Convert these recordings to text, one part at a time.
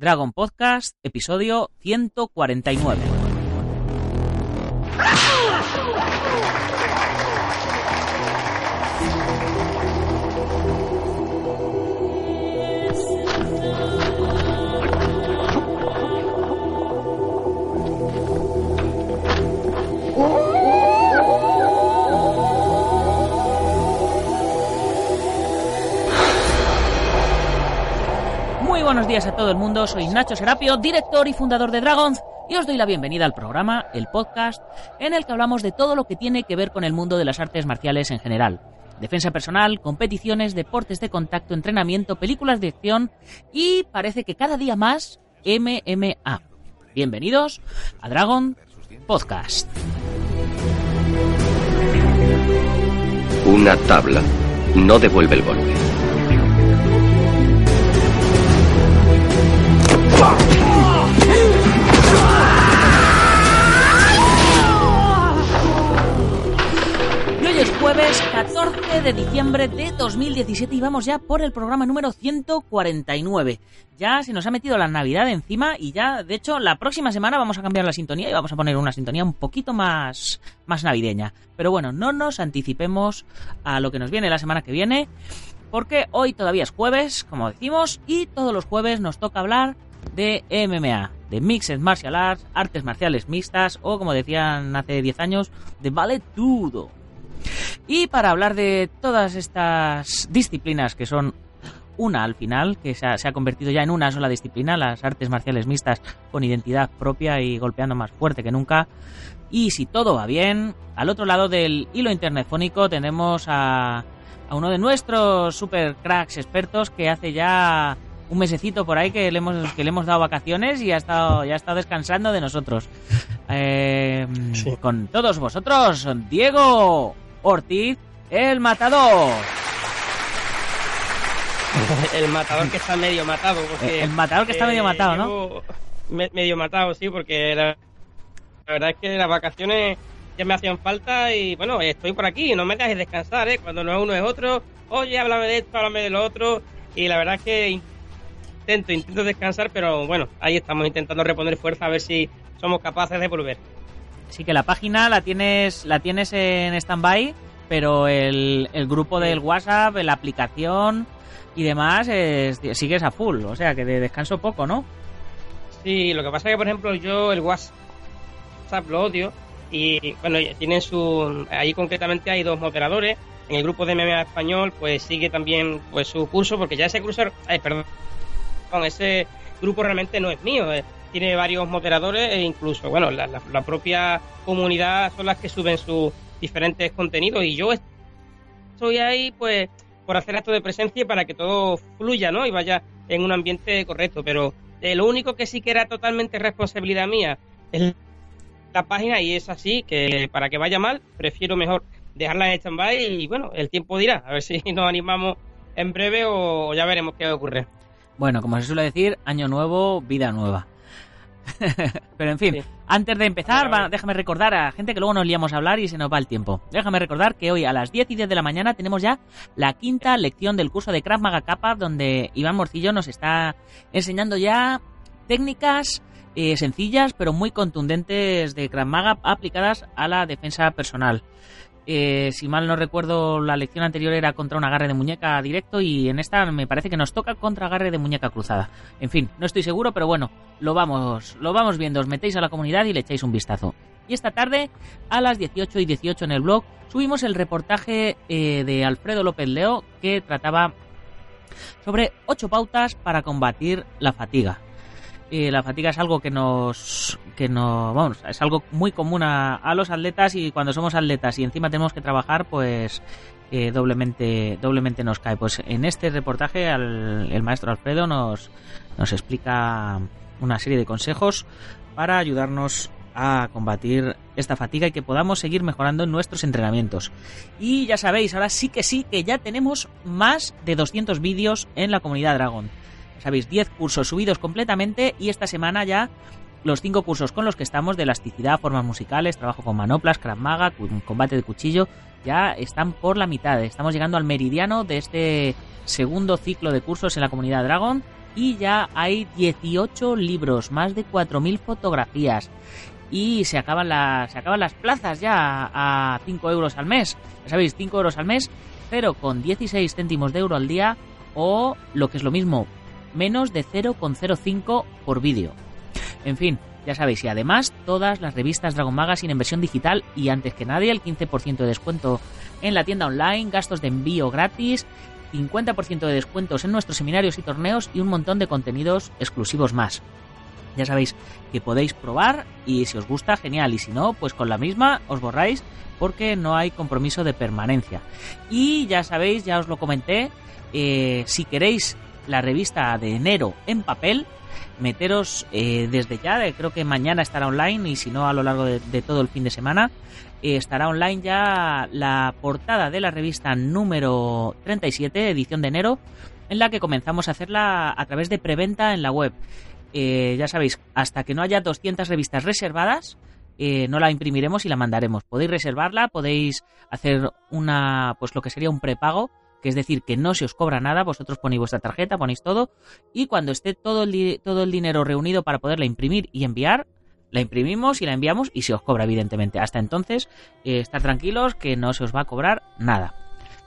Dragon Podcast, episodio 149. Buenos días a todo el mundo, soy Nacho Serapio, director y fundador de Dragons, y os doy la bienvenida al programa, el podcast, en el que hablamos de todo lo que tiene que ver con el mundo de las artes marciales en general. Defensa personal, competiciones, deportes de contacto, entrenamiento, películas de acción y parece que cada día más MMA. Bienvenidos a Dragon Podcast. Una tabla no devuelve el golpe. Jueves 14 de diciembre de 2017 y vamos ya por el programa número 149. Ya se nos ha metido la Navidad encima y ya, de hecho, la próxima semana vamos a cambiar la sintonía y vamos a poner una sintonía un poquito más, más navideña. Pero bueno, no nos anticipemos a lo que nos viene la semana que viene, porque hoy todavía es jueves, como decimos, y todos los jueves nos toca hablar de MMA, de Mixed Martial Arts, artes marciales mixtas o como decían hace 10 años, de Vale Tudo. Y para hablar de todas estas disciplinas que son una al final, que se ha, se ha, convertido ya en una sola disciplina, las artes marciales mixtas con identidad propia y golpeando más fuerte que nunca. Y si todo va bien, al otro lado del hilo internetfónico tenemos a, a uno de nuestros super cracks expertos que hace ya un mesecito por ahí que le hemos, que le hemos dado vacaciones y ha estado, ya ha estado descansando de nosotros. Eh, sí. Con todos vosotros, Diego Ortiz, el matador. el matador que está medio matado. Porque, el matador que está medio matado, ¿no? Me, medio matado, sí, porque la, la, verdad es que las vacaciones ya me hacían falta y bueno, estoy por aquí, no me dejes descansar, ¿eh? Cuando no es uno es otro, oye, háblame de esto, háblame de lo otro, y la verdad es que intento, intento descansar, pero bueno, ahí estamos intentando reponer fuerza a ver si somos capaces de volver. Sí que la página la tienes, la tienes en stand-by, pero el, el, grupo del WhatsApp, la aplicación y demás es, sigues a full, o sea que de descanso poco, ¿no? Sí, lo que pasa es que, por ejemplo, yo el WhatsApp lo odio y, bueno, tienen su... Ahí concretamente hay dos moderadores. En el grupo de MMA español, pues sigue también pues su curso, porque ya ese curso... Ay, perdón. Ese grupo realmente no es mío. Tiene varios moderadores e incluso, bueno, la, propia comunidad son las que suben sus diferentes contenidos y yo estoy ahí, pues, por hacer acto de presencia para que todo fluya, ¿no? Y vaya en un ambiente correcto. Pero eh, lo único que sí que era totalmente responsabilidad mía es la página y es así que para que vaya mal, prefiero mejor dejarla en stand-by y bueno, el tiempo dirá. A ver si nos animamos en breve o ya veremos qué ocurre. Bueno, como se suele decir, año nuevo, vida nueva. Pero en fin, sí. antes de empezar, va, déjame recordar a gente que luego nos liamos a hablar y se nos va el tiempo. Déjame recordar que hoy a las 10 y 10 de la mañana tenemos ya la quinta lección del curso de Krav Maga Kappa, donde Iván Morcillo nos está enseñando ya técnicas eh, sencillas pero muy contundentes de Krav Maga aplicadas a la defensa personal. Eh, si mal no recuerdo, la lección anterior era contra un agarre de muñeca directo y en esta me parece que nos toca contra agarre de muñeca cruzada. En fin, no estoy seguro, pero bueno, lo vamos, lo vamos viendo. Os metéis a la comunidad y le echáis un vistazo. Y esta tarde, a las 18 y 18 en el blog, subimos el reportaje eh, de Alfredo López Leo que trataba sobre 8 pautas para combatir la fatiga. La fatiga es algo que nos que no vamos es algo muy común a, los atletas y cuando somos atletas y encima tenemos que trabajar pues eh, doblemente doblemente nos cae pues en este reportaje al, el maestro Alfredo nos nos explica una serie de consejos para ayudarnos a combatir esta fatiga y que podamos seguir mejorando nuestros entrenamientos. Y ya sabéis, ahora sí que sí que ya tenemos más de 200 vídeos en la comunidad Dragon sabéis, 10 cursos subidos completamente y esta semana ya los 5 cursos con los que estamos de elasticidad, formas musicales, trabajo con manoplas, Krav combate de cuchillo, ya están por la mitad. Estamos llegando al meridiano de este segundo ciclo de cursos en la comunidad Dragon y ya hay 18 libros, más de 4.000 fotografías y se acaban, las, se acaban las plazas ya a 5 euros al mes. Ya sabéis, 5 euros al mes, pero con 16 céntimos de euro al día o lo que es lo mismo, menos de 0,05 por vídeo. En fin, ya sabéis, y además todas las revistas Dragon Magazine en versión digital y antes que nadie el 15% de descuento en la tienda online, gastos de envío gratis, 50% de descuentos en nuestros seminarios y torneos y un montón de contenidos exclusivos más. Ya sabéis que podéis probar y si os gusta, genial. Y si no, pues con la misma os borráis porque no hay compromiso de permanencia. Y ya sabéis, ya os lo comenté, eh, si queréis la revista de enero en papel, meteros eh, desde ya, eh, creo que mañana estará online y si no a lo largo de, todo el fin de semana, estará online ya la portada de la revista número 37, edición de enero, en la que comenzamos a hacerla a través de preventa en la web. Eh, ya sabéis, hasta que no haya 200 revistas reservadas, eh, no la imprimiremos y la mandaremos. Podéis reservarla, podéis hacer una, pues lo que sería un prepago, que es decir, que no se os cobra nada, vosotros ponéis vuestra tarjeta, ponéis todo, y cuando esté todo el, todo el dinero reunido para poderla imprimir y enviar, la imprimimos y la enviamos y se os cobra, evidentemente. Hasta entonces, eh, estar tranquilos que no se os va a cobrar nada.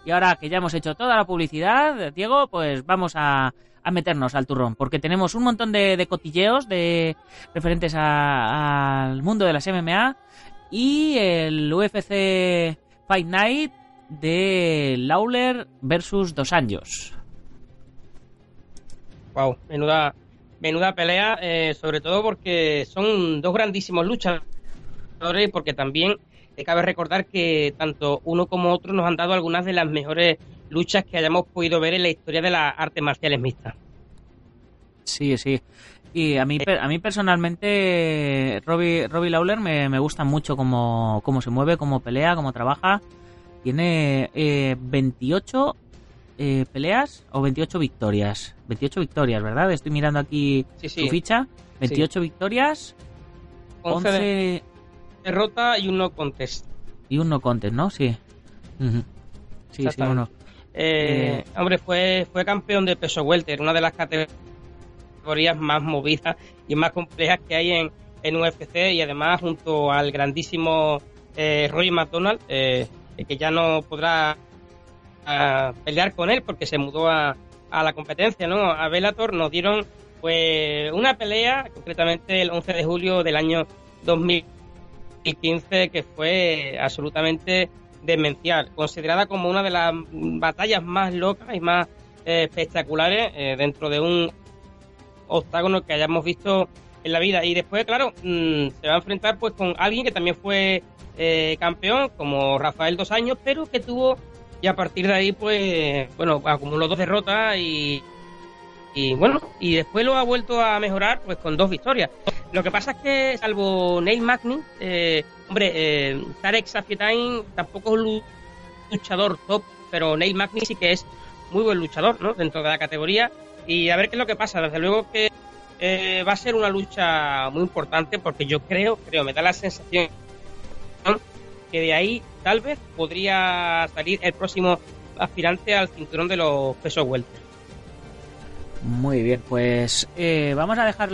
Y ahora que ya hemos hecho toda la publicidad, Diego, pues vamos a, a meternos al turrón, porque tenemos un montón de, cotilleos de referentes al mundo de las MMA y el UFC Fight Night de Lawler versus Dos Anjos. Wow, menuda, menuda pelea, eh, sobre todo porque son dos grandísimos luchadores, porque también cabe recordar que tanto uno como otro nos han dado algunas de las mejores luchas que hayamos podido ver en la historia de las artes marciales mixtas. Sí, sí. Y a mí, a mí personalmente, Robbie, Robbie Lawler me, me gusta mucho cómo, cómo se mueve, cómo pelea, cómo trabaja. Tiene eh, 28 eh, peleas o 28 victorias. 28 victorias, ¿verdad? Estoy mirando aquí su ficha. 28 victorias, 11, 11... derrota y un no contest. Y un no contest, ¿no? Sí. Sí, sí, uno. Eh, eh, hombre, fue, fue campeón de peso welter, una de las categorías más movidas y más complejas que hay en, en UFC y además junto al grandísimo eh, Roy McDonald, eh, que ya no podrá ah, pelear con él porque se mudó a, a la competencia, ¿no? A Bellator nos dieron pues una pelea, concretamente el 11 de julio del año 2015, que fue absolutamente demencial, considerada como una de las batallas más locas y más eh, espectaculares eh, dentro de un octágono que hayamos visto en la vida. Y después, claro, mm, se va a enfrentar pues con alguien que también fue eh, campeón, como Rafael dos años, pero que tuvo, y a partir de ahí, pues, bueno, acumuló dos derrotas y, bueno, y después lo ha vuelto a mejorar pues con dos victorias. Lo que pasa es que, salvo Neil Magny, eh, hombre, eh, Tarek tampoco es un luchador top, pero Neil Magny sí que es muy buen luchador, ¿no? Dentro de la categoría. Y a ver qué es lo que pasa. Desde luego que eh, va a ser una lucha muy importante porque yo creo, creo, me da la sensación que de ahí tal vez podría salir el próximo aspirante al cinturón de los pesos welter. Muy bien, pues eh, vamos a dejar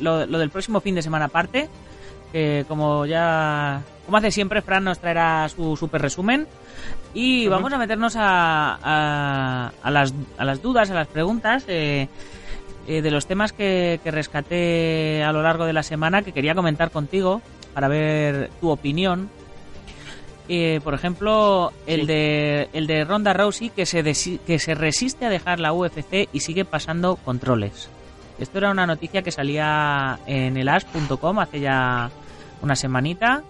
lo, del próximo fin de semana aparte. Que como ya. Como hace siempre, Fran nos traerá su super resumen. Y vamos a meternos a, a, las, a las dudas, a las preguntas eh, eh, de los temas que, que rescaté a lo largo de la semana que quería comentar contigo para ver tu opinión eh, por ejemplo, el de el de Ronda Rousey que se que se resiste a dejar la UFC y sigue pasando controles. Esto era una noticia que salía en el as.com hace ya una semanita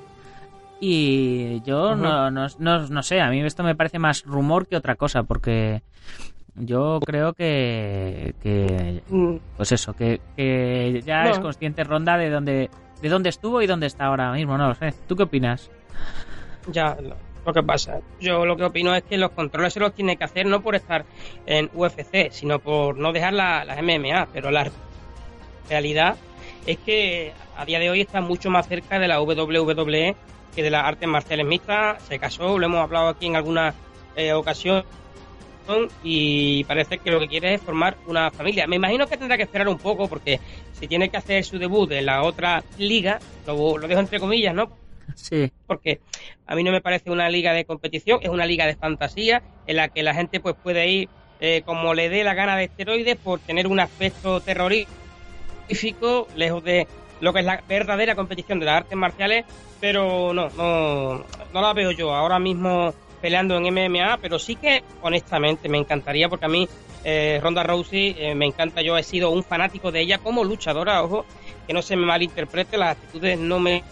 y yo no, no, no, sé, a mí esto me parece más rumor que otra cosa porque yo creo que, que mm. pues eso, que, que ya es consciente Ronda de dónde de dónde estuvo y dónde está ahora mismo, no lo sé. ¿Tú qué opinas? Ya lo que pasa. Yo lo que opino es que los controles se los tiene que hacer no por estar en UFC, sino por no dejar las MMA, pero la realidad es que a día de hoy está mucho más cerca de la WWE que de las artes marciales mixtas. Se casó, lo hemos hablado aquí en alguna eh, ocasión y parece que lo que quiere es formar una familia. Me imagino que tendrá que esperar un poco porque si tiene que hacer su debut en la otra liga, lo, lo dejo entre comillas, ¿no? Sí. Porque a mí no me parece una liga de competición, es una liga de fantasía en la que la gente pues puede ir eh, como le dé la gana de esteroides por tener un aspecto terrorífico, lejos de lo que es la verdadera competición de las artes marciales, pero no, no, no la veo yo ahora mismo peleando en MMA, pero sí que honestamente me encantaría porque a mí eh, Ronda Rousey eh, me encanta, yo he sido un fanático de ella como luchadora, ojo, que no se me malinterprete, las actitudes no me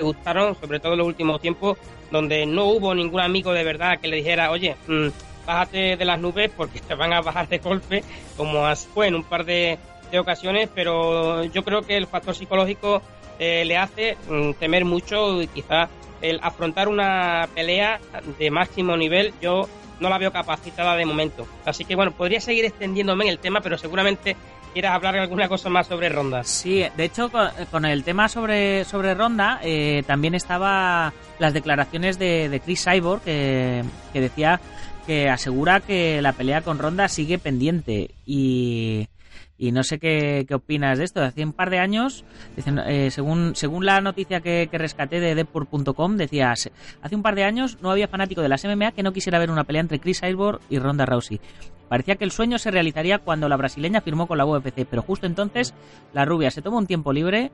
gustaron, sobre todo en los últimos tiempos, donde no hubo ningún amigo de verdad que le dijera, oye, mmm, bájate de las nubes porque te van a bajar de golpe, como fue en un par de, ocasiones, pero yo creo que el factor psicológico eh, le hace mm, temer mucho y quizás el afrontar una pelea de máximo nivel, yo no la veo capacitada de momento. Así que bueno, podría seguir extendiéndome en el tema, pero seguramente quieras hablar alguna cosa más sobre Ronda. Sí, de hecho, con, el tema sobre, sobre Ronda, eh, también estaba las declaraciones de, Chris Cyborg, que decía que asegura que la pelea con Ronda sigue pendiente y, y no sé qué, qué, opinas de esto. Hace un par de años, eh, según, según la noticia que, que rescaté de Depor.com, decía, hace un par de años no había fanático de las MMA que no quisiera ver una pelea entre Chris Cyborg y Ronda Rousey. Parecía que el sueño se realizaría cuando la brasileña firmó con la UFC, pero justo entonces la rubia se toma un tiempo libre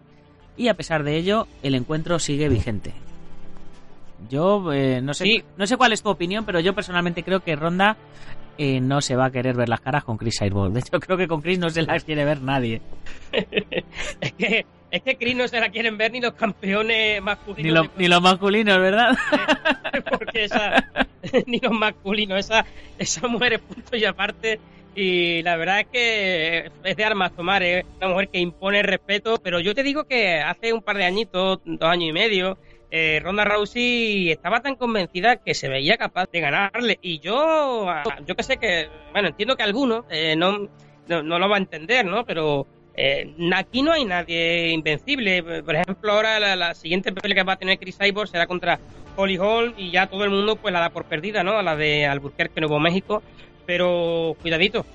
y a pesar de ello el encuentro sigue vigente. Yo eh, no sé no sé cuál es tu opinión, pero yo personalmente creo que Ronda eh, no se va a querer ver las caras con Chris Cyborg. De hecho, creo que con Chris no se las quiere ver nadie. es que es que Chris no se la quieren ver ni los campeones masculinos. Ni, ni los masculinos, ¿verdad? Porque esa, ni los masculinos, esa, esa mujer es punto y aparte. Y la verdad es que es de armas tomar, es una mujer que impone respeto. Pero yo te digo que hace un par de añitos, dos años y medio, eh, Ronda Rousey estaba tan convencida que se veía capaz de ganarle. Y yo, yo que sé que, bueno, entiendo que algunos eh, no, no, lo va a entender, ¿no? Pero eh, aquí no hay nadie invencible. Por ejemplo, ahora la, siguiente pelea que va a tener Chris Cyborg será contra Holly Hall y ya todo el mundo pues la da por perdida, ¿no? A la de Albuquerque, Nuevo México. Pero cuidadito,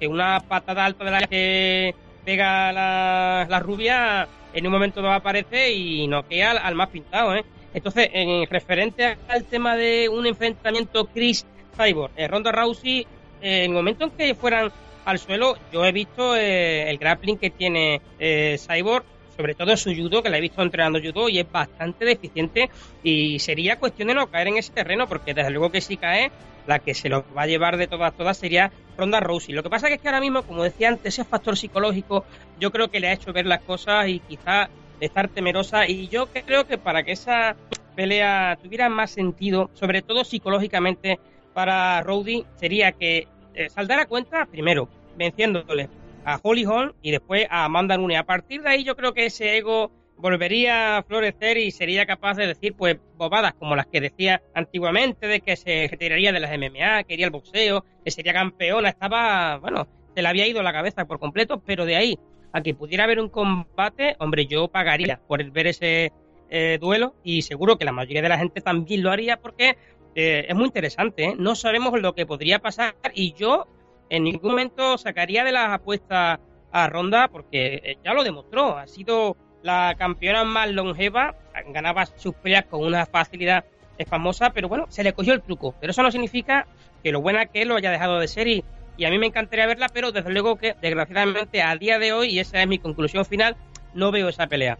que una patada alta de la que pega la, la rubia en un momento no aparece y noquea al, al más pintado, ¿eh? Entonces, en referente al tema de un enfrentamiento Chris Cyborg, eh, Ronda Rousey, eh, en el momento en que fueran al suelo, yo he visto eh, el grappling que tiene eh, Cyborg, sobre todo en su judo, que la he visto entrenando judo y es bastante deficiente. Y sería cuestión de no caer en ese terreno, porque desde luego que si cae, la que se lo va a llevar de todas todas sería Ronda Rousey. Lo que pasa es que ahora mismo, como decía antes, ese factor psicológico yo creo que le ha hecho ver las cosas y quizá estar temerosa. Y yo creo que para que esa pelea tuviera más sentido, sobre todo psicológicamente para Rowdy, sería que eh, saldara cuenta primero venciéndole a Holly Holm y después a Amanda Nunes. A partir de ahí yo creo que ese ego volvería a florecer y sería capaz de decir pues bobadas como las que decía antiguamente de que se retiraría de las MMA, que iría al boxeo, que sería campeona, estaba, bueno, se le había ido la cabeza por completo, pero de ahí a que pudiera haber un combate, hombre, yo pagaría por ver ese eh, duelo y seguro que la mayoría de la gente también lo haría porque eh, es muy interesante, ¿eh? no sabemos lo que podría pasar y yo en ningún momento sacaría de las apuestas a Ronda porque eh, ya lo demostró, ha sido la campeona más longeva, ganaba sus peleas con una facilidad famosa, pero bueno, se le cogió el truco, pero eso no significa que lo buena que lo haya dejado de ser y, y a mí me encantaría verla, pero desde luego que desgraciadamente a día de hoy, y esa es mi conclusión final, no veo esa pelea.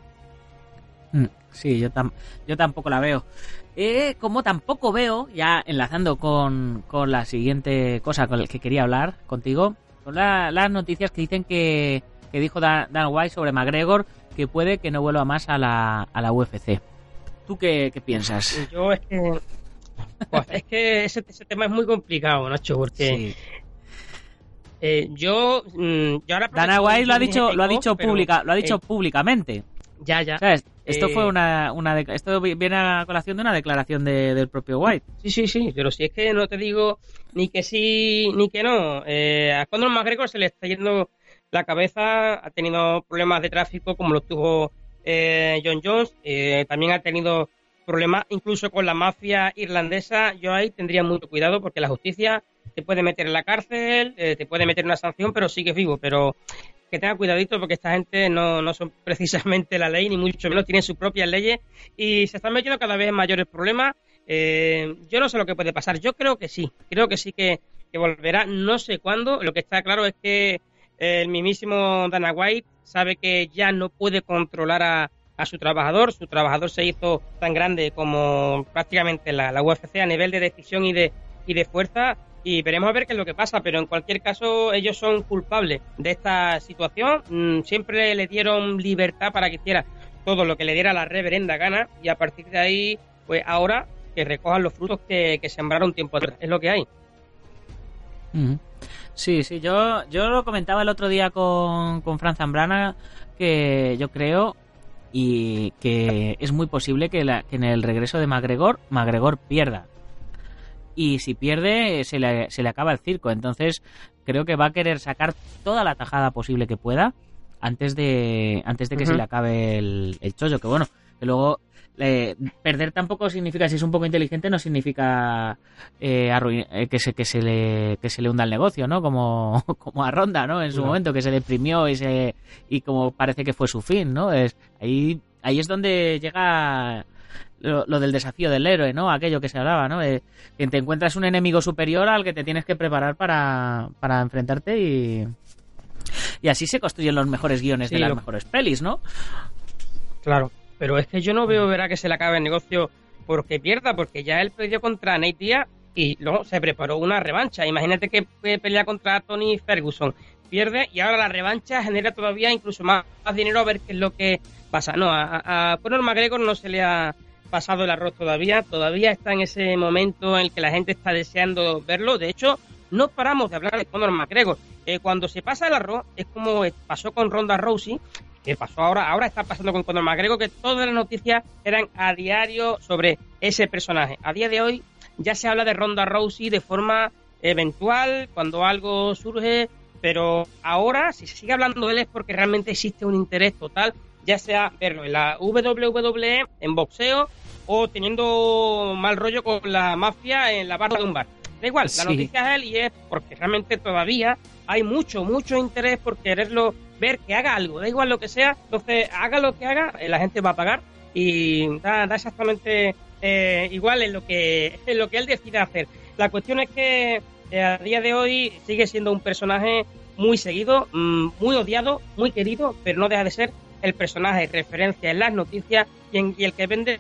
Sí, yo, yo tampoco la veo. Eh, como tampoco veo, ya enlazando con, con la siguiente cosa con la que quería hablar contigo, son las noticias que dicen que, que dijo Dan, White sobre McGregor que puede que no vuelva más a la, a la UFC. ¿Tú qué, qué piensas? Yo es que, pues, es que ese, ese, tema es muy complicado, Nacho, porque eh, yo, mm, yo ahora Dana White lo ha dicho, lo ha dicho pública, lo ha dicho públicamente. Ya, ya. Esto fue eh, una, una esto viene a colación de una declaración de, del propio White. Sí, sí, sí, pero si es que no te digo ni que sí ni que no. Eh, a Conor McGregor se le está yendo la cabeza, ha tenido problemas de tráfico como lo tuvo eh, John Jones, eh, también ha tenido problemas incluso con la mafia irlandesa, yo ahí tendría mucho cuidado porque la justicia te puede meter en la cárcel, eh, te puede meter una sanción, pero sigues vivo. Pero que tenga cuidadito porque esta gente no, no son precisamente la ley, ni mucho menos, tienen sus propias leyes y se están metiendo cada vez en mayores problemas. Eh, yo no sé lo que puede pasar, yo creo que sí, creo que sí que, volverá, no sé cuándo, lo que está claro es que el mismísimo Dana White sabe que ya no puede controlar a, a su trabajador, su trabajador se hizo tan grande como prácticamente la, la UFC a nivel de decisión y de, y de fuerza. Y veremos a ver qué es lo que pasa, pero en cualquier caso ellos son culpables de esta situación, mm, siempre le dieron libertad para que hiciera todo lo que le diera la reverenda gana. Y a partir de ahí, pues ahora que recojan los frutos que, sembraron tiempo atrás, es lo que hay. Sí, sí, yo, yo lo comentaba el otro día con, con Fran Zambrana, que yo creo y que es muy posible que, que en el regreso de McGregor, McGregor pierda y si pierde se le, se le acaba el circo. Entonces creo que va a querer sacar toda la tajada posible que pueda antes de antes de que se le acabe el, el chollo. Que bueno, que luego eh, perder tampoco significa, si es un poco inteligente, no significa eh, eh, que, se, que, se le, que se le hunda el negocio, ¿no? Como, como a Ronda, ¿no? En su momento, que se deprimió y, se, y como parece que fue su fin, ¿no? Es, ahí, ahí es donde llega lo, del desafío del héroe, ¿no? Aquello que se hablaba, ¿no? que te encuentras un enemigo superior al que te tienes que preparar para, para enfrentarte y... Y así se construyen los mejores guiones de las mejores pelis, ¿no? Claro, pero es que yo no veo, verá, que se le acabe el negocio porque pierda, porque ya él perdió contra Nate Diaz y luego se preparó una revancha. Imagínate que pelea contra Tony Ferguson, pierde y ahora la revancha genera todavía incluso más, dinero a ver qué es lo que pasa. No, a, a Conor McGregor no se le ha pasado el arroz todavía, todavía está en ese momento en el que la gente está deseando verlo. De hecho, no paramos de hablar de Conor McGregor. Eh, cuando se pasa el arroz, es como pasó con Ronda Rousey, pasó ahora, ahora está pasando con Conor McGregor, que todas las noticias eran a diario sobre ese personaje. A día de hoy ya se habla de Ronda Rousey de forma eventual, cuando algo surge, pero ahora, si se sigue hablando de él es porque realmente existe un interés total ya sea verlo en la WWE, en boxeo, o teniendo mal rollo con la mafia en la barra de un bar. Da igual, la noticia es él y es porque realmente todavía hay mucho, mucho interés por quererlo ver que haga algo, da igual lo que sea, entonces haga lo que haga, eh, la gente va a pagar y da, exactamente eh, igual en lo que en lo que él decida hacer. La cuestión es que eh, a día de hoy sigue siendo un personaje muy seguido, mm, muy odiado, muy querido, pero no deja de ser el personaje referencia en las noticias y, el que vende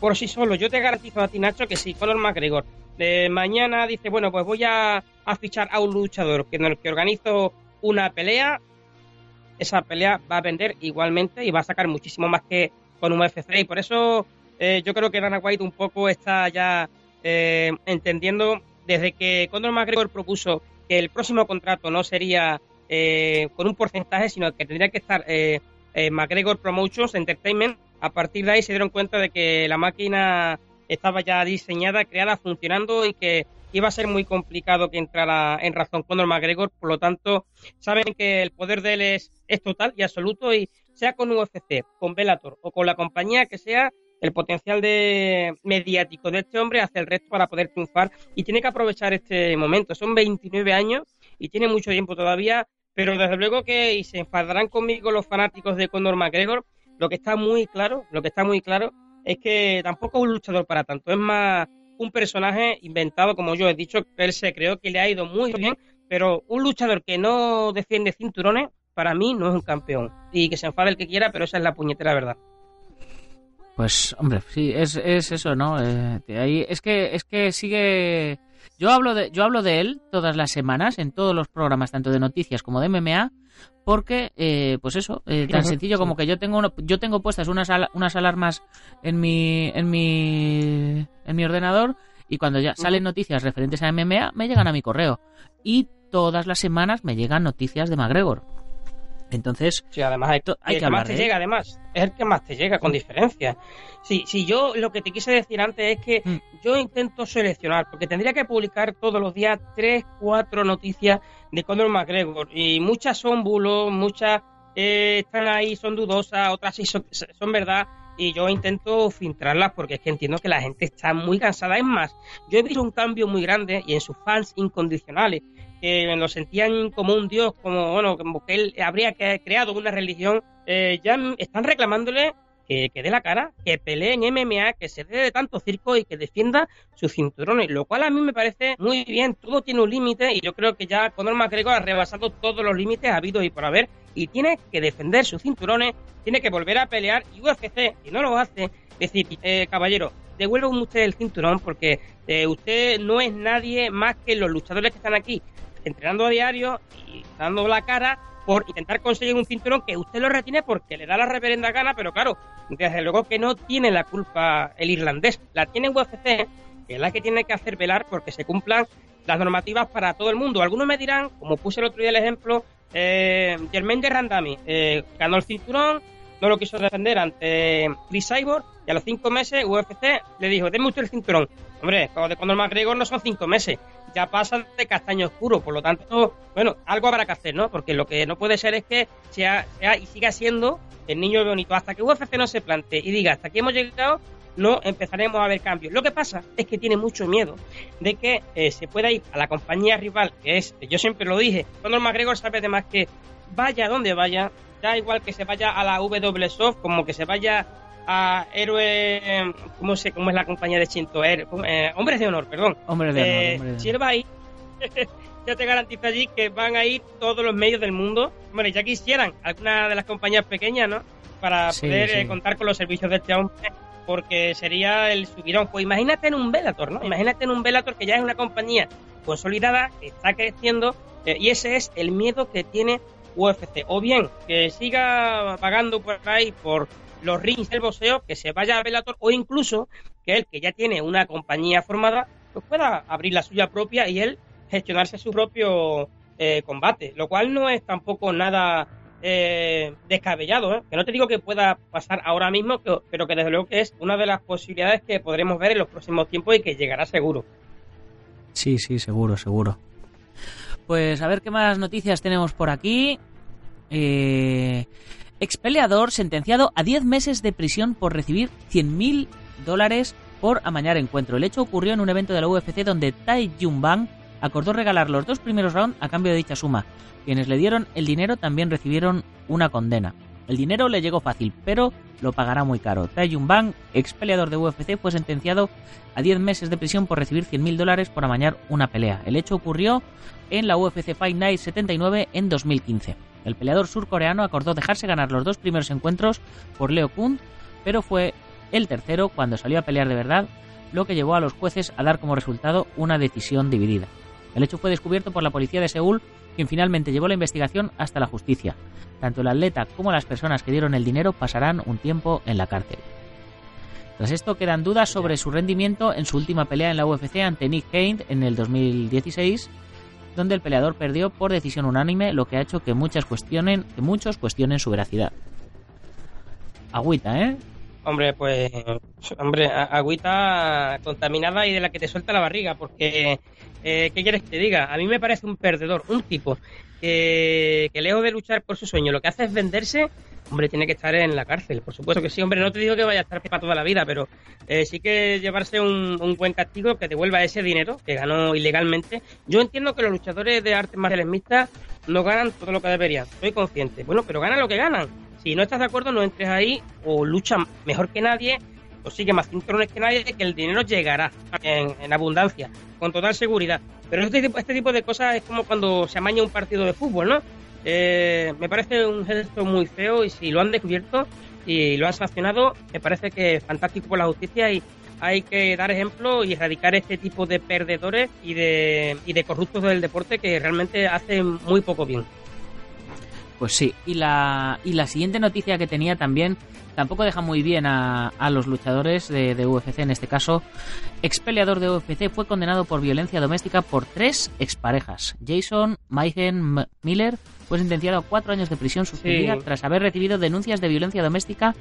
por sí solo. Yo te garantizo a ti, Nacho, que si Conor McGregor de mañana dice, bueno, pues voy a, fichar a un luchador que en el que organizo una pelea, esa pelea va a vender igualmente y va a sacar muchísimo más que con un UFC. Y por eso eh, yo creo que Dana White un poco está ya eh, entendiendo desde que Conor McGregor propuso que el próximo contrato no sería eh, con un porcentaje, sino que tendría que estar eh, McGregor Promotions Entertainment. A partir de ahí se dieron cuenta de que la máquina estaba ya diseñada, creada, funcionando y que iba a ser muy complicado que entrara en razón Conor McGregor. Por lo tanto, saben que el poder de él es, es total y absoluto y sea con UFC, con Bellator o con la compañía que sea, el potencial de mediático de este hombre hace el resto para poder triunfar y tiene que aprovechar este momento. Son 29 años y tiene mucho tiempo todavía pero desde luego que, y se enfadarán conmigo los fanáticos de Conor McGregor, lo que está muy claro, lo que está muy claro es que tampoco es un luchador para tanto, es más un personaje inventado, como yo he dicho, él se creó que le ha ido muy bien, pero un luchador que no defiende cinturones, para mí no es un campeón. Y que se enfade el que quiera, pero esa es la puñetera verdad. Pues, hombre, sí, es, es eso, ¿no? Eh, ahí, es que, es que sigue yo hablo de, yo hablo de él todas las semanas en todos los programas, tanto de noticias como de MMA, porque, eh, pues eso, eh, tan sencillo como que yo tengo yo tengo puestas unas, unas alarmas en mi, en mi, en mi ordenador y cuando ya salen noticias referentes a MMA me llegan a mi correo y todas las semanas me llegan noticias de McGregor. Entonces, sí, además hay, hay que más te llega, además, es el que más te llega con diferencia. Sí, si yo lo que te quise decir antes es que mm. yo intento seleccionar, porque tendría que publicar todos los días tres, cuatro noticias de Conor McGregor y muchas son bulos, muchas eh, están ahí, son dudosas, otras sí son, verdad. y yo intento filtrarlas porque es que entiendo que la gente está muy cansada. Es más, yo he visto un cambio muy grande y en sus fans incondicionales, que lo sentían como un dios, como, bueno, como que él habría creado una religión, eh, ya están reclamándole que, dé la cara, que pelee en MMA, que se dé de tanto circo y que defienda sus cinturones, lo cual a mí me parece muy bien, todo tiene un límite y yo creo que ya Conor McGregor ha rebasado todos los límites habido y por haber y tiene que defender sus cinturones, tiene que volver a pelear y UFC, si no lo hace, decir, eh, caballero, devuelva usted el cinturón porque eh, usted no es nadie más que los luchadores que están aquí entrenando a diario y dando la cara por intentar conseguir un cinturón que usted lo retiene porque le da la reverenda gana, pero claro, desde luego que no tiene la culpa el irlandés, la tiene UFC, que es la que tiene que hacer velar porque se cumplan las normativas para todo el mundo. Algunos me dirán, como puse el otro día el ejemplo, eh, Germain de Randami eh, ganó el cinturón, no lo quiso defender ante Chris Cyborg y a los cinco meses UFC le dijo, deme usted el cinturón. Hombre, de cuando el McGregor no son cinco meses, ya pasa de castaño oscuro, por lo tanto, bueno, algo habrá que hacer, ¿no? Porque lo que no puede ser es que sea, sea y siga siendo el niño bonito. Hasta que UFC no se plantee y diga, hasta aquí hemos llegado, no empezaremos a ver cambios. Lo que pasa es que tiene mucho miedo de que eh, se pueda ir a la compañía rival, que es, yo siempre lo dije, cuando el McGregor sabe de más que vaya donde vaya, da igual que se vaya a la W Soft como que se vaya a Héroe, ¿cómo, sé, cómo es la compañía de Chinto? Eh, hombres de honor, perdón. Hombres de honor. Eh, si él va ahí, ya te garantizo allí que van a ir todos los medios del mundo. Bueno, ya quisieran alguna de las compañías pequeñas, ¿no? Para poder eh, contar con los servicios de este hombre, porque sería el subidón. Pues imagínate en un Velator, ¿no? Imagínate en un Velator que ya es una compañía consolidada, que está creciendo, y ese es el miedo que tiene UFC. O bien que siga pagando por ahí por los rings del boxeo, que se vaya a Bellator o incluso que él, que ya tiene una compañía formada, pues pueda abrir la suya propia y él gestionarse su propio eh, combate, lo cual no es tampoco nada eh, descabellado, ¿eh? que no te digo que pueda pasar ahora mismo, pero que desde luego que es una de las posibilidades que podremos ver en los próximos tiempos y que llegará seguro. Sí, sí, seguro, seguro. Pues a ver qué más noticias tenemos por aquí. Eh, Expeleador sentenciado a 10 meses de prisión por recibir 100.000 dólares por amañar encuentro. El hecho ocurrió en un evento de la UFC donde Tai Jun Bang acordó regalar los dos primeros rounds a cambio de dicha suma. Quienes le dieron el dinero también recibieron una condena. El dinero le llegó fácil, pero lo pagará muy caro. Tai Jun Bang, ex peleador de UFC, fue sentenciado a 10 meses de prisión por recibir 100.000 dólares por amañar una pelea. El hecho ocurrió en la UFC Fight Night 79 en 2015. El peleador surcoreano acordó dejarse ganar los dos primeros encuentros por Leo Kun, pero fue el tercero cuando salió a pelear de verdad, lo que llevó a los jueces a dar como resultado una decisión dividida. El hecho fue descubierto por la policía de Seúl, quien finalmente llevó la investigación hasta la justicia. Tanto el atleta como las personas que dieron el dinero pasarán un tiempo en la cárcel. Tras esto quedan dudas sobre su rendimiento en su última pelea en la UFC ante Nick Kane en el 2016 donde el peleador perdió por decisión unánime, lo que ha hecho que, muchas cuestionen, que muchos cuestionen su veracidad. Agüita, ¿eh? Hombre, pues, hombre, agüita contaminada y de la que te suelta la barriga, porque, eh, ¿qué quieres que diga? A mí me parece un perdedor, un tipo que, que lejos de luchar por su sueño, lo que hace es venderse hombre, tiene que estar en la cárcel, por supuesto que sí, hombre, no te digo que vaya a estar para toda la vida, pero eh, sí que llevarse un, buen castigo que devuelva ese dinero que ganó ilegalmente. Yo entiendo que los luchadores de artes marciales mixtas no ganan todo lo que deberían, soy consciente. Bueno, pero ganan lo que ganan. Si no estás de acuerdo, no entres ahí o luchan mejor que nadie o sigue más cinturones que nadie, que el dinero llegará en, abundancia, con total seguridad. Pero este tipo, este tipo de cosas es como cuando se amaña un partido de fútbol, ¿no? Eh, me parece un gesto muy feo y si lo han descubierto y lo han sancionado, me parece que es fantástico por la justicia y hay que dar ejemplo y erradicar este tipo de perdedores y de, y de corruptos del deporte que realmente hacen muy poco bien. Pues sí, y la, y la siguiente noticia que tenía también tampoco deja muy bien a, a los luchadores de, de, UFC, en este caso, ex peleador de UFC fue condenado por violencia doméstica por tres exparejas. Jason Mayhem Miller fue sentenciado a cuatro años de prisión suspendida tras haber recibido denuncias de violencia doméstica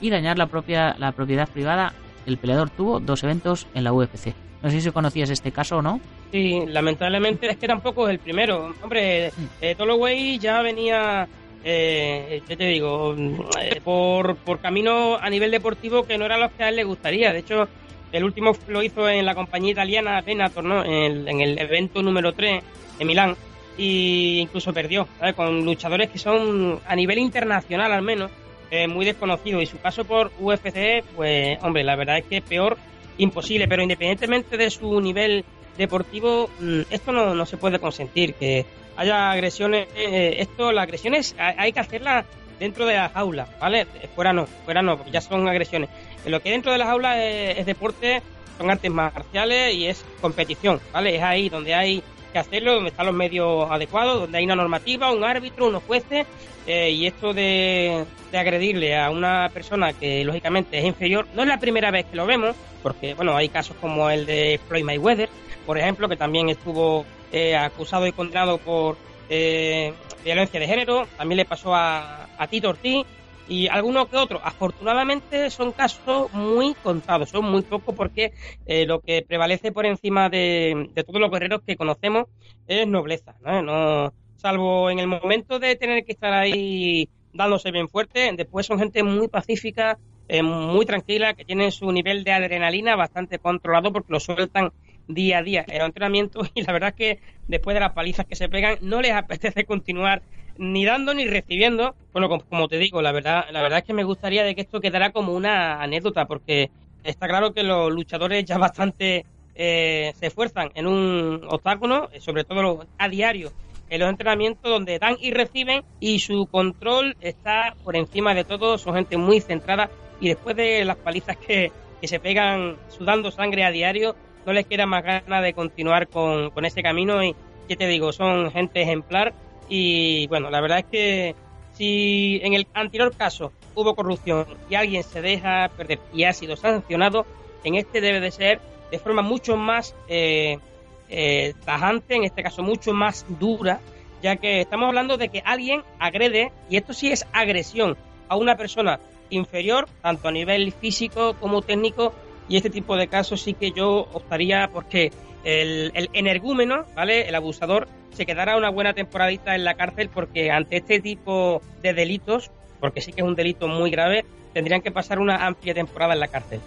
y dañar la propia la propiedad privada. El peleador tuvo dos eventos en la UFC. No sé si conocías este caso o no. Sí, lamentablemente es que tampoco es el primero. Hombre, mm. eh, ya venía eh, ¿qué te digo? Eh, por, por camino a nivel deportivo que no era lo que a él le gustaría. De hecho, el último lo hizo en la compañía italiana Venator, ¿no? En, en el evento número 3 en Milán. Y incluso perdió, ¿sabes? Con luchadores que son, a nivel internacional al menos, eh, muy desconocidos. Y su paso por UFC, pues, hombre, la verdad es que peor imposible. Pero independientemente de su nivel deportivo, mm, esto no, no se puede consentir. Que haya agresiones, eh, esto, las agresiones hay que hacerlas dentro de la jaula, ¿vale? Fuera no, fuera no, porque ya son agresiones. Lo que dentro de las aulas es, deporte, son artes marciales y es competición, ¿vale? Es ahí donde hay que hacerlo, donde están los medios adecuados, donde hay una normativa, un árbitro, unos jueces, eh, y esto de, agredirle a una persona que lógicamente es inferior, no es la primera vez que lo vemos, porque bueno, hay casos como el de Floyd Mayweather, por ejemplo, que también estuvo eh, acusado y condenado por eh, violencia de género, también le pasó a, a Tito Ortiz, y algunos que otros. Afortunadamente son casos muy contados, son muy pocos porque eh, lo que prevalece por encima de, todos los guerreros que conocemos es nobleza, ¿no? Salvo en el momento de tener que estar ahí dándose bien fuerte, después son gente muy pacífica, eh, muy tranquila, que tienen su nivel de adrenalina bastante controlado porque lo sueltan día a día en el entrenamiento y la verdad es que después de las palizas que se pegan no les apetece continuar ni dando ni recibiendo. Bueno, como, te digo, la verdad, la verdad es que me gustaría de que esto quedara como una anécdota, porque está claro que los luchadores ya bastante eh, se esfuerzan en un obstáculo, sobre todo a diario, en los entrenamientos donde dan y reciben y su control está por encima de todo, son gente muy centrada y después de las palizas que, que se pegan sudando sangre a diario, no les queda más ganas de continuar con, con ese camino y, ¿qué te digo? Son gente ejemplar y bueno, la verdad es que si en el anterior caso hubo corrupción y alguien se deja perder y ha sido sancionado, en este debe de ser de forma mucho más eh, eh, tajante, en este caso mucho más dura, ya que estamos hablando de que alguien agrede, y esto sí es agresión, a una persona inferior, tanto a nivel físico como técnico, y este tipo de casos sí que yo optaría porque el, el energúmeno, ¿vale? El abusador se quedará una buena temporadita en la cárcel porque ante este tipo de delitos, porque sí que es un delito muy grave, tendrían que pasar una amplia temporada en la cárcel.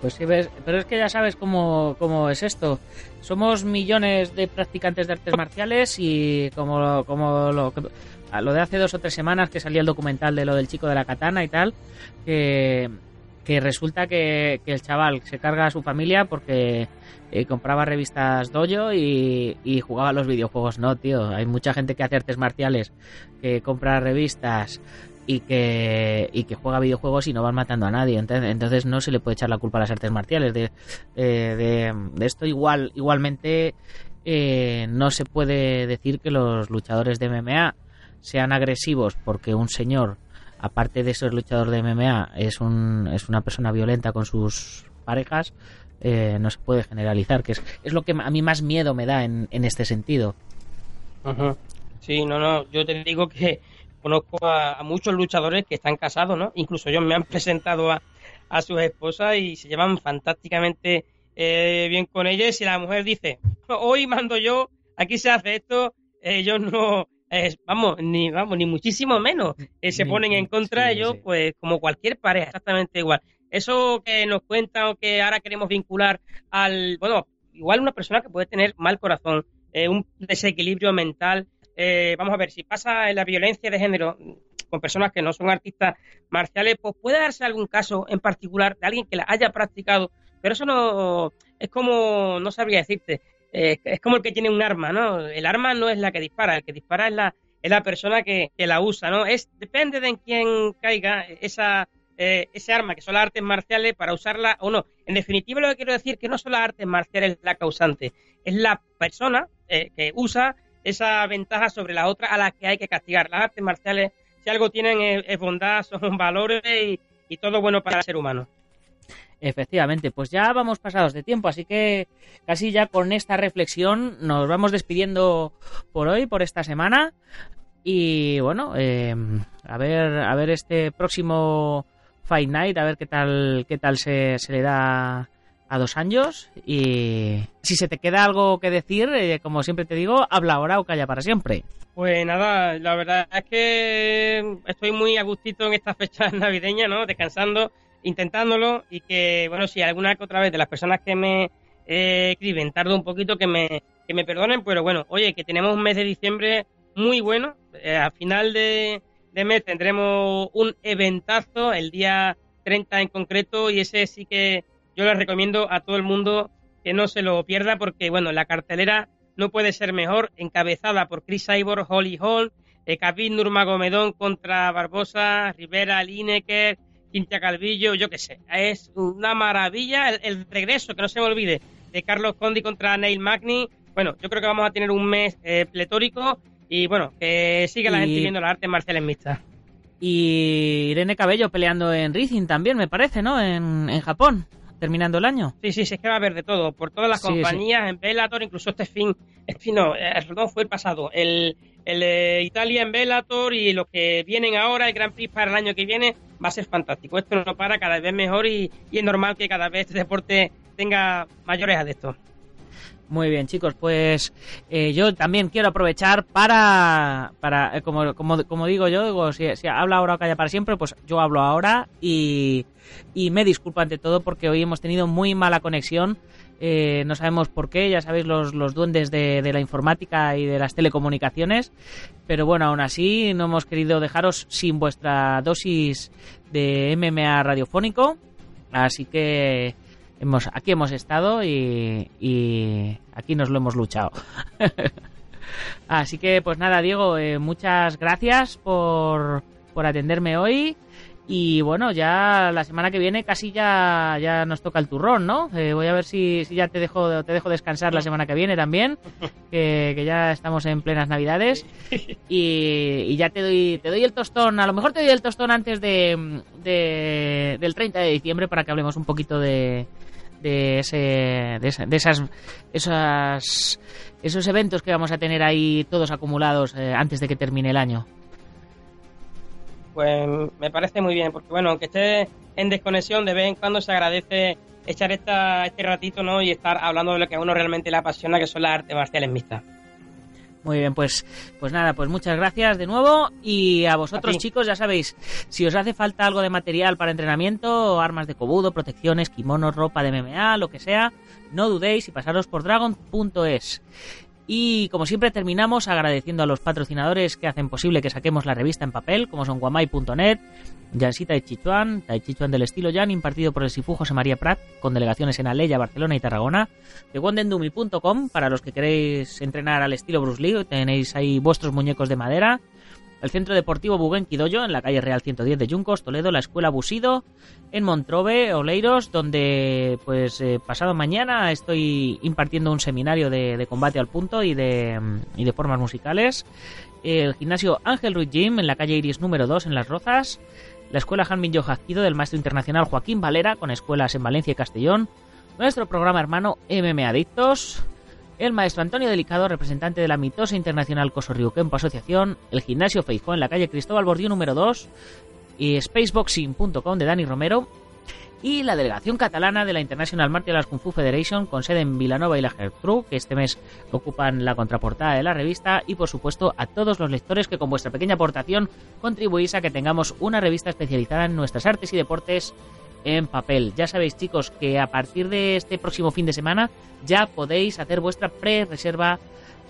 Pues sí, ves, pero es que ya sabes cómo, cómo es esto. Somos millones de practicantes de artes marciales y como, como lo, lo de hace dos o tres semanas que salía el documental de lo del chico de la katana y tal, que que resulta que, el chaval se carga a su familia porque eh, compraba revistas dojo y, jugaba los videojuegos. No, tío, hay mucha gente que hace artes marciales, que compra revistas y que, y que juega videojuegos y no van matando a nadie. Entonces, no se le puede echar la culpa a las artes marciales. De, de, esto igual igualmente eh, no se puede decir que los luchadores de MMA sean agresivos porque un señor aparte de ser luchador de MMA, es, un, es una persona violenta con sus parejas, eh, no se puede generalizar, que es, es lo que a mí más miedo me da en, en este sentido. Sí, no, no, yo te digo que conozco a, muchos luchadores que están casados, ¿no? Incluso ellos me han presentado a, a sus esposas y se llevan fantásticamente eh, bien con ellas y la mujer dice, hoy mando yo, aquí se hace esto, ellos no, vamos, ni vamos, ni muchísimo menos. Eh, se ponen en contra de ellos, pues como cualquier pareja, exactamente igual. Eso que nos cuentan o que ahora queremos vincular al, bueno, igual una persona que puede tener mal corazón, eh, un desequilibrio mental. Eh, vamos a ver, si pasa la violencia de género con personas que no son artistas marciales, pues puede darse algún caso en particular de alguien que la haya practicado, pero eso no es como, no sabría decirte, eh, es como el que tiene un arma, ¿no? El arma no es la que dispara, el que dispara es la, es la persona que, la usa, ¿no? Es, depende de en quién caiga esa, eh, ese arma, que son las artes marciales, para usarla o no. En definitiva, lo que quiero decir es que no son las artes marciales la causante, es la persona eh, que usa esa ventaja sobre la otra a la que hay que castigar. Las artes marciales, si algo tienen, es, bondad, son valores y, y todo bueno para el ser humano. Efectivamente, pues ya vamos pasados de tiempo, así que casi ya con esta reflexión nos vamos despidiendo por hoy, por esta semana. Y bueno, eh, a ver, a ver este próximo Fight Night, a ver qué tal, qué tal se, se le da a dos años y si se te queda algo que decir, eh, como siempre te digo, habla ahora o calla para siempre. Pues nada, la verdad es que estoy muy a gustito en estas fechas navideñas, ¿no? Descansando, intentándolo y que, bueno, si alguna que otra vez de las personas que me eh, escriben tardo un poquito, que me, que me perdonen, pero bueno, oye, que tenemos un mes de diciembre muy bueno. Eh, a final de, mes tendremos un eventazo, el día 30 en concreto, y ese sí que yo les recomiendo a todo el mundo que no se lo pierda porque, bueno, la cartelera no puede ser mejor, encabezada por Chris Cyborg, Holly Hall, eh, Khabib Nurmagomedov contra Barbosa, Rivera, Lineker, Quintia Calvillo, yo qué sé. Es una maravilla el, regreso, que no se me olvide, de Carlos Condi contra Neil Magny. Bueno, yo creo que vamos a tener un mes eh, pletórico y, bueno, que sigue la gente viendo las artes marciales mixtas. Y Irene Cabello peleando en Rising también, me parece, ¿no? En, en Japón terminando el año. Sí, sí, sí, es que va a haber de todo, por todas las compañías, en Bellator, incluso este fin, este fin no, eh, no fue el pasado, el, el Italia en Bellator y lo que vienen ahora, el Grand Prix para el año que viene, va a ser fantástico. Esto no para cada vez mejor y, y es normal que cada vez este deporte tenga mayores adeptos. Muy bien, chicos, pues eh, yo también quiero aprovechar para, para eh, como, como, como, digo yo, digo, si, si, habla ahora o calla para siempre, pues yo hablo ahora y, y me disculpo ante todo porque hoy hemos tenido muy mala conexión. Eh, no sabemos por qué, ya sabéis los, los duendes de, de, la informática y de las telecomunicaciones, pero bueno, aún así no hemos querido dejaros sin vuestra dosis de MMA radiofónico, así que hemos, aquí hemos estado y, y aquí nos lo hemos luchado. Así que, pues nada, Diego, eh, muchas gracias por, por atenderme hoy. Y bueno, ya la semana que viene casi ya, ya nos toca el turrón, ¿no? Eh, voy a ver si, si, ya te dejo, te dejo descansar la semana que viene también, que, que ya estamos en plenas navidades. Y, y, ya te doy, te doy el tostón, a lo mejor te doy el tostón antes de, de del 30 de diciembre para que hablemos un poquito de, de, ese, de, de esas, esas, esos eventos que vamos a tener ahí todos acumulados eh, antes de que termine el año. Pues me parece muy bien, porque bueno, aunque esté en desconexión, de vez en cuando se agradece echar esta, este ratito ¿no? y estar hablando de lo que a uno realmente le apasiona, que son las artes marciales mixtas. Muy bien, pues, pues nada, pues muchas gracias de nuevo y a vosotros a chicos, ya sabéis, si os hace falta algo de material para entrenamiento, armas de cobudo, protecciones, kimonos, ropa de MMA, lo que sea, no dudéis y pasaros por dragon.es. Y como siempre terminamos agradeciendo a los patrocinadores que hacen posible que saquemos la revista en papel, como son guamai.net, Jansita y Chichuan, Chichuan del estilo Jan, impartido por el Sifu José María Prat, con delegaciones en Aleya, Barcelona y Tarragona, de para los que queréis entrenar al estilo Bruce Lee, tenéis ahí vuestros muñecos de madera, el Centro Deportivo Buguen Quidoyo, en la calle Real 110 de Yuncos, Toledo, la Escuela Busido, en Montrove, Oleiros, donde pues eh, pasado mañana estoy impartiendo un seminario de, combate al punto y de, y de formas musicales. El gimnasio Ángel Ruiz Gym, en la calle Iris número 2, en Las Rozas. La Escuela Janmin Yojaquido del maestro internacional Joaquín Valera, con escuelas en Valencia y Castellón. Nuestro programa hermano MM Adictos el maestro Antonio Delicado, representante de la mitosa internacional Cosorriuquempo Asociación, el gimnasio Feijó en la calle Cristóbal Bordío número 2 y spaceboxing.com de Dani Romero y la delegación catalana de la International Martial Arts Kung Fu Federation con sede en Vilanova y la Gertrude, que este mes ocupan la contraportada de la revista y por supuesto a todos los lectores que con vuestra pequeña aportación contribuís a que tengamos una revista especializada en nuestras artes y deportes en papel. Ya sabéis chicos que a partir de este próximo fin de semana ya podéis hacer vuestra pre-reserva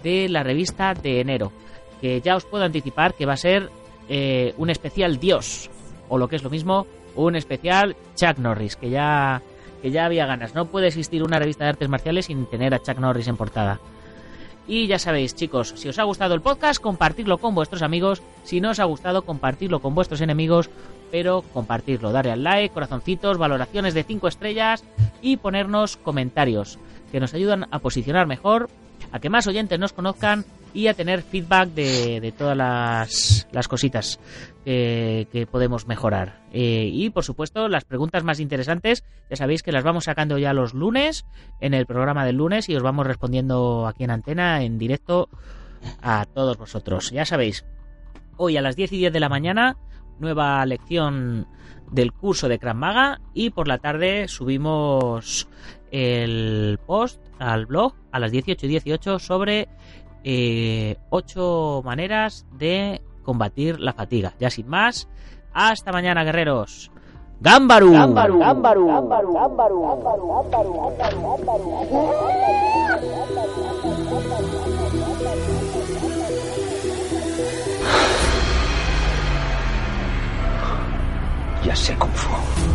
de la revista de enero. Que ya os puedo anticipar que va a ser eh, un especial Dios, o lo que es lo mismo, un especial Chuck Norris, que ya, que ya había ganas. No puede existir una revista de artes marciales sin tener a Chuck Norris en portada. Y ya sabéis, chicos, si os ha gustado el podcast, compartirlo con vuestros amigos. Si no os ha gustado, compartirlo con vuestros enemigos. Pero compartirlo, darle al like, corazoncitos, valoraciones de 5 estrellas y ponernos comentarios que nos ayudan a posicionar mejor, a que más oyentes nos conozcan y a tener feedback de, todas las, las cositas que, que, podemos mejorar. Eh, y por supuesto, las preguntas más interesantes, ya sabéis que las vamos sacando ya los lunes, en el programa del lunes, y os vamos respondiendo aquí en antena, en directo, a todos vosotros. Ya sabéis, hoy a las 10 y 10 de la mañana, nueva lección del curso de Krav Maga y por la tarde subimos el post al blog a las 18.18 sobre eh, 8 maneras de combatir la fatiga. Ya sin más, hasta mañana, guerreros. ¡Gámbaru! ¡Gámbaru! ¡Gámbaru! ¡Gámbaru! ¡Gámbaru! Ya sé Kung Fu.